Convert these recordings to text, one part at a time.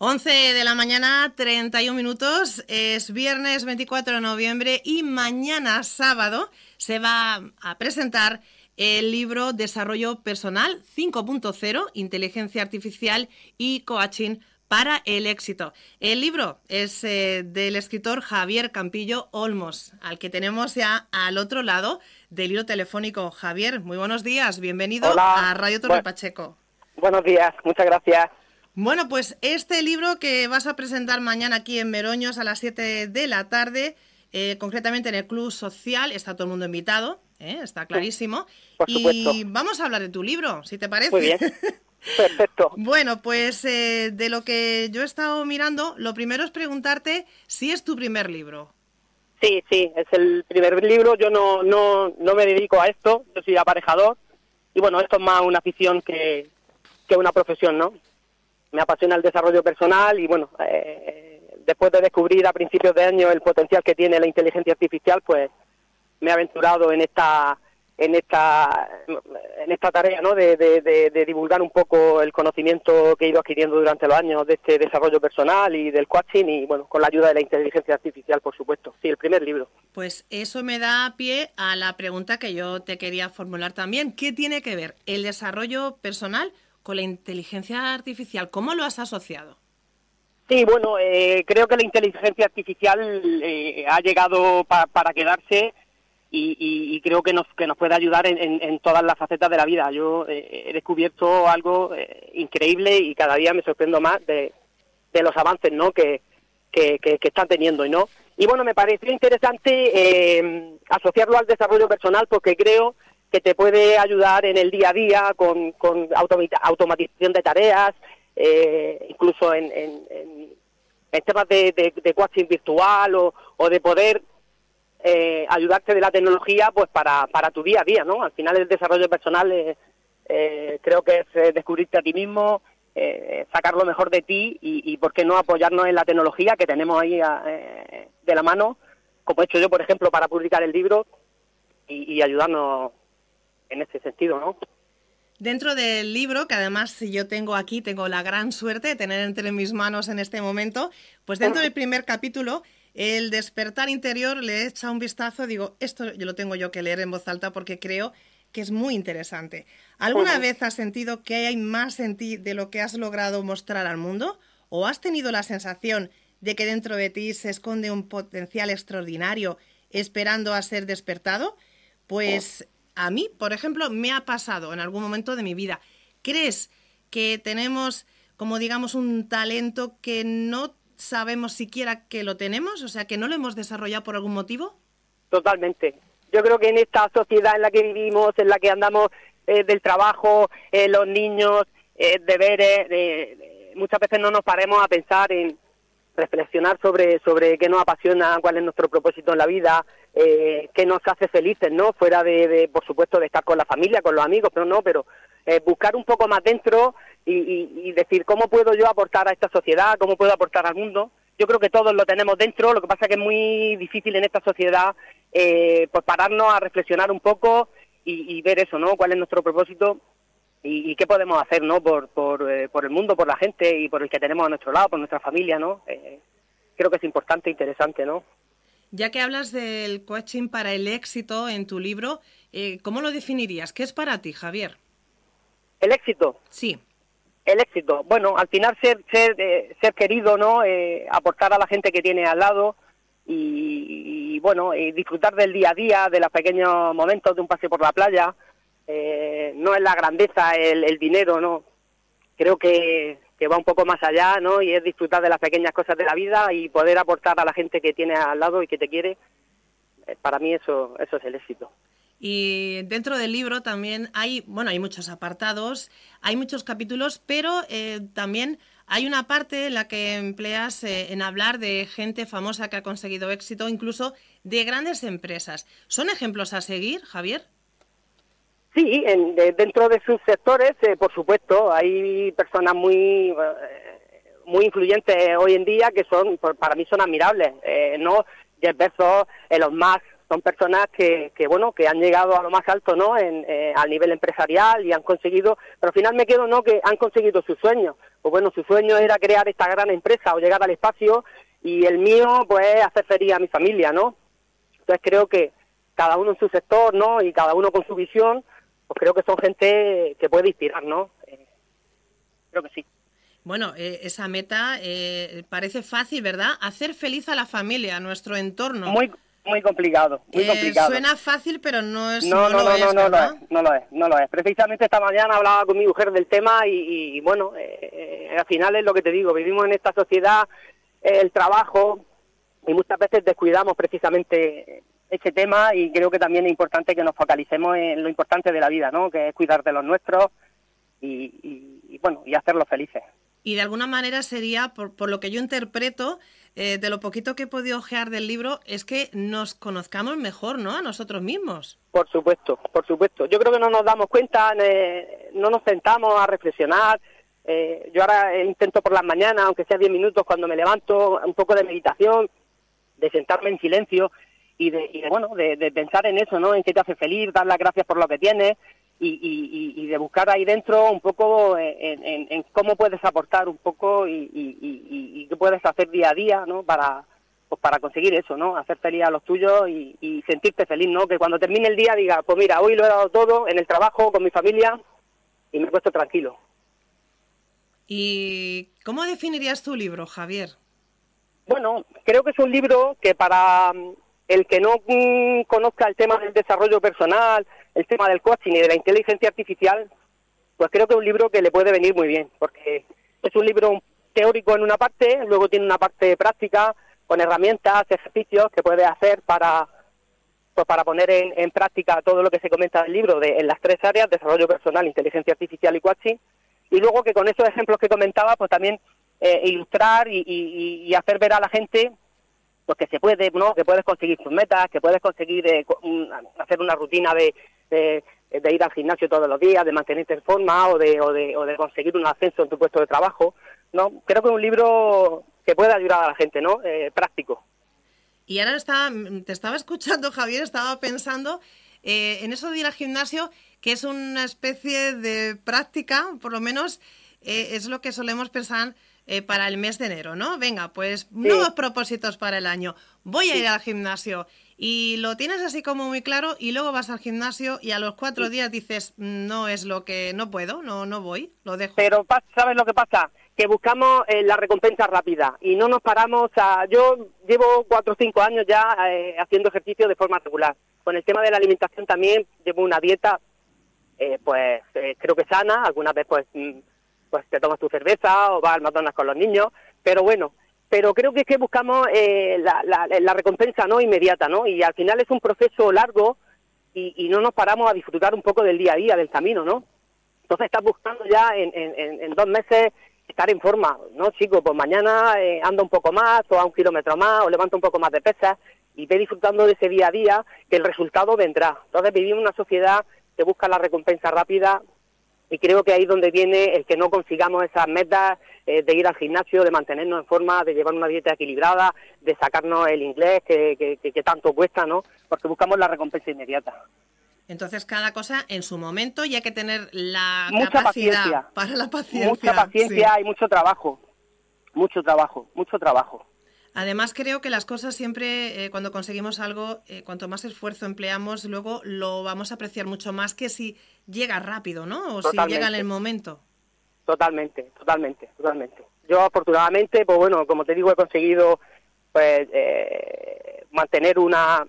11 de la mañana, 31 minutos. Es viernes 24 de noviembre y mañana sábado se va a presentar el libro Desarrollo Personal 5.0, Inteligencia Artificial y Coaching para el éxito. El libro es eh, del escritor Javier Campillo Olmos, al que tenemos ya al otro lado del hilo telefónico. Javier, muy buenos días, bienvenido a Radio Torre Pacheco. Buenos días, muchas gracias. Bueno, pues este libro que vas a presentar mañana aquí en Meroños a las 7 de la tarde, eh, concretamente en el Club Social, está todo el mundo invitado, ¿eh? está clarísimo. y vamos a hablar de tu libro, si te parece. Muy bien. Perfecto. bueno, pues eh, de lo que yo he estado mirando, lo primero es preguntarte si es tu primer libro. Sí, sí, es el primer libro. Yo no, no, no me dedico a esto, yo soy aparejador. Y bueno, esto es más una afición que, que una profesión, ¿no? Me apasiona el desarrollo personal y bueno, eh, después de descubrir a principios de año el potencial que tiene la inteligencia artificial, pues me he aventurado en esta en esta en esta tarea ¿no? de, de, divulgar un poco el conocimiento que he ido adquiriendo durante los años de este desarrollo personal y del coaching y bueno con la ayuda de la inteligencia artificial por supuesto. Sí el primer libro. Pues eso me da pie a la pregunta que yo te quería formular también. Qué tiene que ver el desarrollo personal con la inteligencia artificial. ¿Cómo lo has asociado? Sí, bueno, eh, creo que la inteligencia artificial eh, ha llegado para quedarse y, creo que nos, que nos puede ayudar en, todas las facetas de la vida. Yo eh, he descubierto algo increíble y cada día me sorprendo más de, los avances ¿no? que, que, están teniendo. ¿no? Y bueno, me pareció interesante asociarlo al desarrollo personal porque creo que te puede ayudar en el día a día con, con automatización de tareas, eh, incluso en, en, temas de, de, coaching virtual o, o de poder eh, ayudarte de la tecnología pues para, para tu día a día, ¿no? Al final el desarrollo personal eh, creo que es descubrirte a ti mismo, sacar lo mejor de ti y, y, por qué no apoyarnos en la tecnología que tenemos ahí de la mano, como he hecho yo, por ejemplo, para publicar el libro y ayudarnos en ese sentido, ¿no? Dentro del libro, que además si yo tengo aquí, tengo la gran suerte de tener entre mis manos en este momento, pues dentro del primer capítulo, el despertar interior le echa un vistazo, digo, esto yo lo tengo yo que leer en voz alta porque creo que es muy interesante. ¿Alguna vez has sentido que hay más en ti de lo que has logrado mostrar al mundo? ¿O has tenido la sensación de que dentro de ti se esconde un potencial extraordinario esperando a ser despertado? Pues a mí, por ejemplo, me ha pasado en algún momento de mi vida. ¿Crees que tenemos, como digamos, un talento que no sabemos siquiera que lo tenemos? O sea, que no lo hemos desarrollado por algún motivo. Totalmente. Yo creo que en esta sociedad en la que vivimos, en la que andamos eh, del trabajo, eh, los niños, eh, deberes, muchas veces no nos paremos a pensar en reflexionar sobre, sobre qué nos apasiona, cuál es nuestro propósito en la vida, eh, qué nos hace felices, ¿no? Fuera de, por supuesto, de estar con la familia, con los amigos, pero no, pero eh, buscar un poco más dentro y, decir cómo puedo yo aportar a esta sociedad, cómo puedo aportar al mundo. Yo creo que todos lo tenemos dentro, lo que pasa es que es muy difícil en esta sociedad eh, pues pararnos a reflexionar un poco y, ver eso, ¿no? Cuál es nuestro propósito y, qué podemos hacer, ¿no? Por, por, eh, por, el mundo, por la gente y por el que tenemos a nuestro lado, por nuestra familia, ¿no? Eh, creo que es importante, e interesante, ¿no? Ya que hablas del coaching para el éxito en tu libro, eh, ¿cómo lo definirías? ¿Qué es para ti, Javier? ¿El éxito? Sí. El éxito. Bueno, al final ser, ser, ser querido, ¿no? aportar a la gente que tiene al lado y, y bueno, disfrutar del día a día, de los pequeños momentos de un paseo por la playa, eh, no es la grandeza el, dinero, ¿no? Creo que, va un poco más allá, ¿no? Y es disfrutar de las pequeñas cosas de la vida y poder aportar a la gente que tiene al lado y que te quiere. Eh, para mí eso, eso es el éxito. Y dentro del libro también hay, bueno, hay muchos apartados, hay muchos capítulos, pero eh, también hay una parte en la que empleas en hablar de gente famosa que ha conseguido éxito, incluso de grandes empresas. ¿Son ejemplos a seguir, Javier? Sí, en, dentro de sus sectores, eh, por supuesto, hay personas muy eh, muy influyentes hoy en día que son, para mí son admirables. Eh, no Jeff Bezos, Elon Musk, son personas que, que, bueno que han llegado a lo más alto no en, eh, al nivel empresarial y han conseguido pero al final me quedo no que han conseguido sus sueños pues bueno su sueño era crear esta gran empresa o llegar al espacio y el mío pues hacer feliz a mi familia no entonces creo que cada uno en su sector no y cada uno con su visión pues creo que son gente que puede inspirar no eh, creo que sí bueno, eh, esa meta eh, parece fácil, ¿verdad? Hacer feliz a la familia, a nuestro entorno. Muy, muy complicado, muy eh, complicado. Suena fácil, pero no es. No, no, no, no, no, lo es, no lo es, no lo es. Precisamente esta mañana hablaba con mi mujer del tema y, bueno, eh, al final es lo que te digo, vivimos en esta sociedad, el trabajo y muchas veces descuidamos precisamente ese tema y creo que también es importante que nos focalicemos en lo importante de la vida, ¿no? Que es cuidar de los nuestros y, y bueno, y hacerlos felices. Y de alguna manera sería, por, por lo que yo interpreto, eh, de lo poquito que he podido ojear del libro, es que nos conozcamos mejor, ¿no? A nosotros mismos. Por supuesto, por supuesto. Yo creo que no nos damos cuenta, eh, no nos sentamos a reflexionar. Eh, yo ahora intento por las mañanas, aunque sea 10 minutos, cuando me levanto, un poco de meditación, de sentarme en silencio y de, y de bueno, de, de, pensar en eso, ¿no? En qué te hace feliz, dar las gracias por lo que tienes y, y, de buscar ahí dentro un poco en, cómo puedes aportar un poco y, qué puedes hacer día a día, ¿no? Para, pues para conseguir eso, ¿no? Hacer feliz a los tuyos y, sentirte feliz, ¿no? Que cuando termine el día diga, pues mira, hoy lo he dado todo en el trabajo, con mi familia y me he puesto tranquilo. ¿Y cómo definirías tu libro, Javier? Bueno, creo que es un libro que para el que no mm, conozca el tema del desarrollo personal, el tema del coaching y de la inteligencia artificial, pues creo que es un libro que le puede venir muy bien, porque es un libro teórico en una parte, luego tiene una parte práctica, con herramientas, ejercicios que puede hacer para pues para poner en, práctica todo lo que se comenta del libro de, en las tres áreas, desarrollo personal, inteligencia artificial y coaching, y luego que con esos ejemplos que comentaba, pues también eh, ilustrar y, y, hacer ver a la gente pues que se puede, ¿no? que puedes conseguir tus metas, que puedes conseguir eh, hacer una rutina de, de, ir al gimnasio todos los días, de mantenerte en forma o de, o de, o de conseguir un ascenso en tu puesto de trabajo. no Creo que es un libro que puede ayudar a la gente, ¿no? Eh, práctico. Y ahora estaba, te estaba escuchando, Javier, estaba pensando eh, en eso de ir al gimnasio, que es una especie de práctica, por lo menos eh, es lo que solemos pensar para el mes de enero, ¿no? Venga, pues nuevos propósitos para el año. Voy a ir al gimnasio y lo tienes así como muy claro y luego vas al gimnasio y a los cuatro días dices, no es lo que, no puedo, no, no voy, lo dejo. Pero ¿sabes lo que pasa? Que buscamos eh, la recompensa rápida y no nos paramos a... Yo llevo cuatro o cinco años ya eh, haciendo ejercicio de forma regular. Con el tema de la alimentación también llevo una dieta, eh, pues creo que sana, algunas veces pues, mm, pues te tomas tu cerveza o vas al McDonald's con los niños, pero bueno, pero creo que es que buscamos eh, la, la, recompensa no inmediata, ¿no? Y al final es un proceso largo y, no nos paramos a disfrutar un poco del día a día, del camino, ¿no? Entonces estás buscando ya en, en, dos meses estar en forma, ¿no, chico? Pues mañana eh, anda un poco más, o a un kilómetro más, o levanta un poco más de pesas, y ve disfrutando de ese día a día, que el resultado vendrá. Entonces vivimos una sociedad que busca la recompensa rápida, y creo que ahí es donde viene el que no consigamos esas metas eh, de ir al gimnasio, de mantenernos en forma, de llevar una dieta equilibrada, de sacarnos el inglés que, que, tanto cuesta, ¿no? Porque buscamos la recompensa inmediata. Entonces, cada cosa en su momento y hay que tener la mucha paciencia. para la paciencia. Mucha paciencia y mucho trabajo. Mucho trabajo, mucho trabajo. Además, creo que las cosas siempre, eh, cuando conseguimos algo, eh, cuanto más esfuerzo empleamos, luego lo vamos a apreciar mucho más que si llega rápido, ¿no? O si llega en el momento. Totalmente, totalmente, totalmente. Yo afortunadamente, pues bueno, como te digo, he conseguido pues eh, mantener una,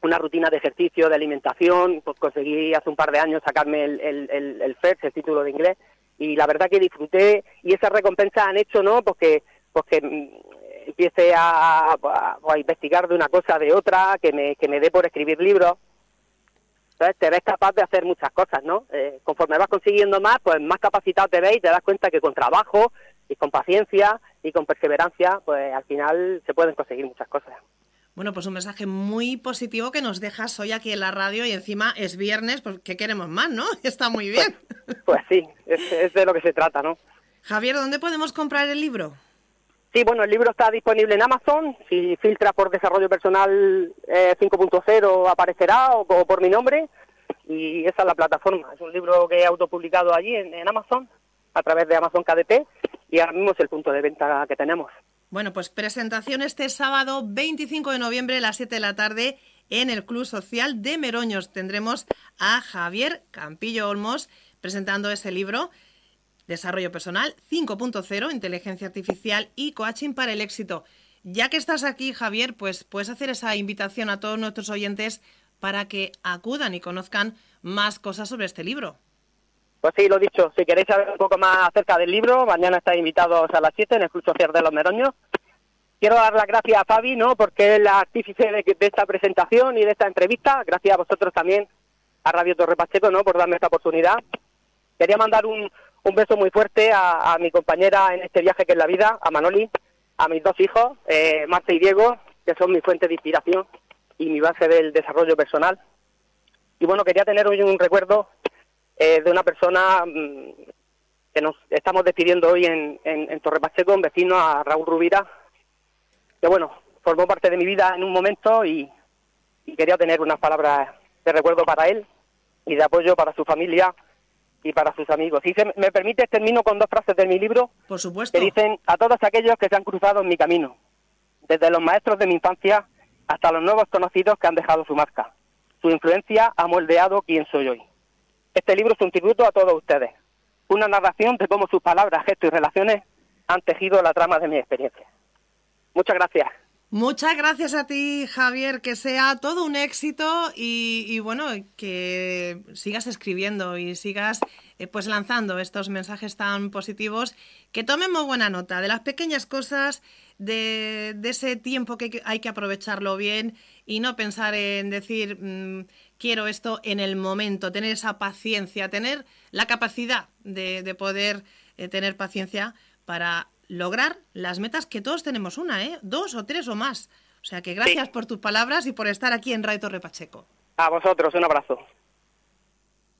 una rutina de ejercicio, de alimentación, pues conseguí hace un par de años sacarme el, el, el, el FERS, el título de inglés, y la verdad que disfruté, y esas recompensas han hecho, ¿no? Porque, porque mm, empiece a, a, investigar de una cosa, de otra, que me, que me dé por escribir libros, entonces te ves capaz de hacer muchas cosas, ¿no? Eh, conforme vas consiguiendo más, pues más capacitado te ves y te das cuenta que con trabajo y con paciencia y con perseverancia, pues al final se pueden conseguir muchas cosas. Bueno, pues un mensaje muy positivo que nos dejas hoy aquí en la radio y encima es viernes, pues ¿qué queremos más, no? Está muy bien. Pues, sí, es, de lo que se trata, ¿no? Javier, ¿dónde podemos comprar el libro? Sí, bueno, el libro está disponible en Amazon. Si filtra por desarrollo personal 5.0 aparecerá o, por mi nombre. Y esa es la plataforma. Es un libro que he autopublicado allí en, Amazon a través de Amazon KDP y ahora mismo es el punto de venta que tenemos. Bueno, pues presentación este sábado 25 de noviembre a las 7 de la tarde en el Club Social de Meroños. Tendremos a Javier Campillo Olmos presentando ese libro Desarrollo Personal 5.0, Inteligencia Artificial y Coaching para el Éxito. Ya que estás aquí, Javier, pues puedes hacer esa invitación a todos nuestros oyentes para que acudan y conozcan más cosas sobre este libro. Pues sí, lo dicho, si queréis saber un poco más acerca del libro, mañana estáis invitados a las 7 en el Club Social de los Meroños. Quiero dar las gracias a Fabi, ¿no? Porque es la artífice de, esta presentación y de esta entrevista. Gracias a vosotros también, a Radio Torre Pacheco, ¿no? Por darme esta oportunidad. Quería mandar un, un beso muy fuerte a, mi compañera en este viaje que es la vida, a Manoli, a mis dos hijos, eh, Marta y Diego, que son mi fuente de inspiración y mi base del desarrollo personal. Y bueno, quería tener hoy un recuerdo eh, de una persona mm, que nos estamos despidiendo hoy en, en, Torre Pacheco, un vecino a Raúl Rubira, que bueno, formó parte de mi vida en un momento y quería tener unas palabras de recuerdo para él y de apoyo para su familia y para sus amigos. Si se me permite, termino con dos frases de mi libro. Por supuesto. Que dicen a todos aquellos que se han cruzado en mi camino, desde los maestros de mi infancia hasta los nuevos conocidos que han dejado su marca. Su influencia ha moldeado quién soy hoy. Este libro es un tributo a todos ustedes. Una narración de cómo sus palabras, gestos y relaciones han tejido la trama de mi experiencia. Muchas gracias. Muchas gracias a ti, Javier, que sea todo un éxito y, bueno, que sigas escribiendo y sigas eh, pues lanzando estos mensajes tan positivos, que tomemos buena nota de las pequeñas cosas, de, ese tiempo que hay que aprovecharlo bien y no pensar en decir mm, quiero esto en el momento, tener esa paciencia, tener la capacidad de, poder eh, tener paciencia para lograr las metas que todos tenemos una, ¿eh? Dos o tres o más. O sea que gracias por tus palabras y por estar aquí en Radio Torre Pacheco. A vosotros, un abrazo.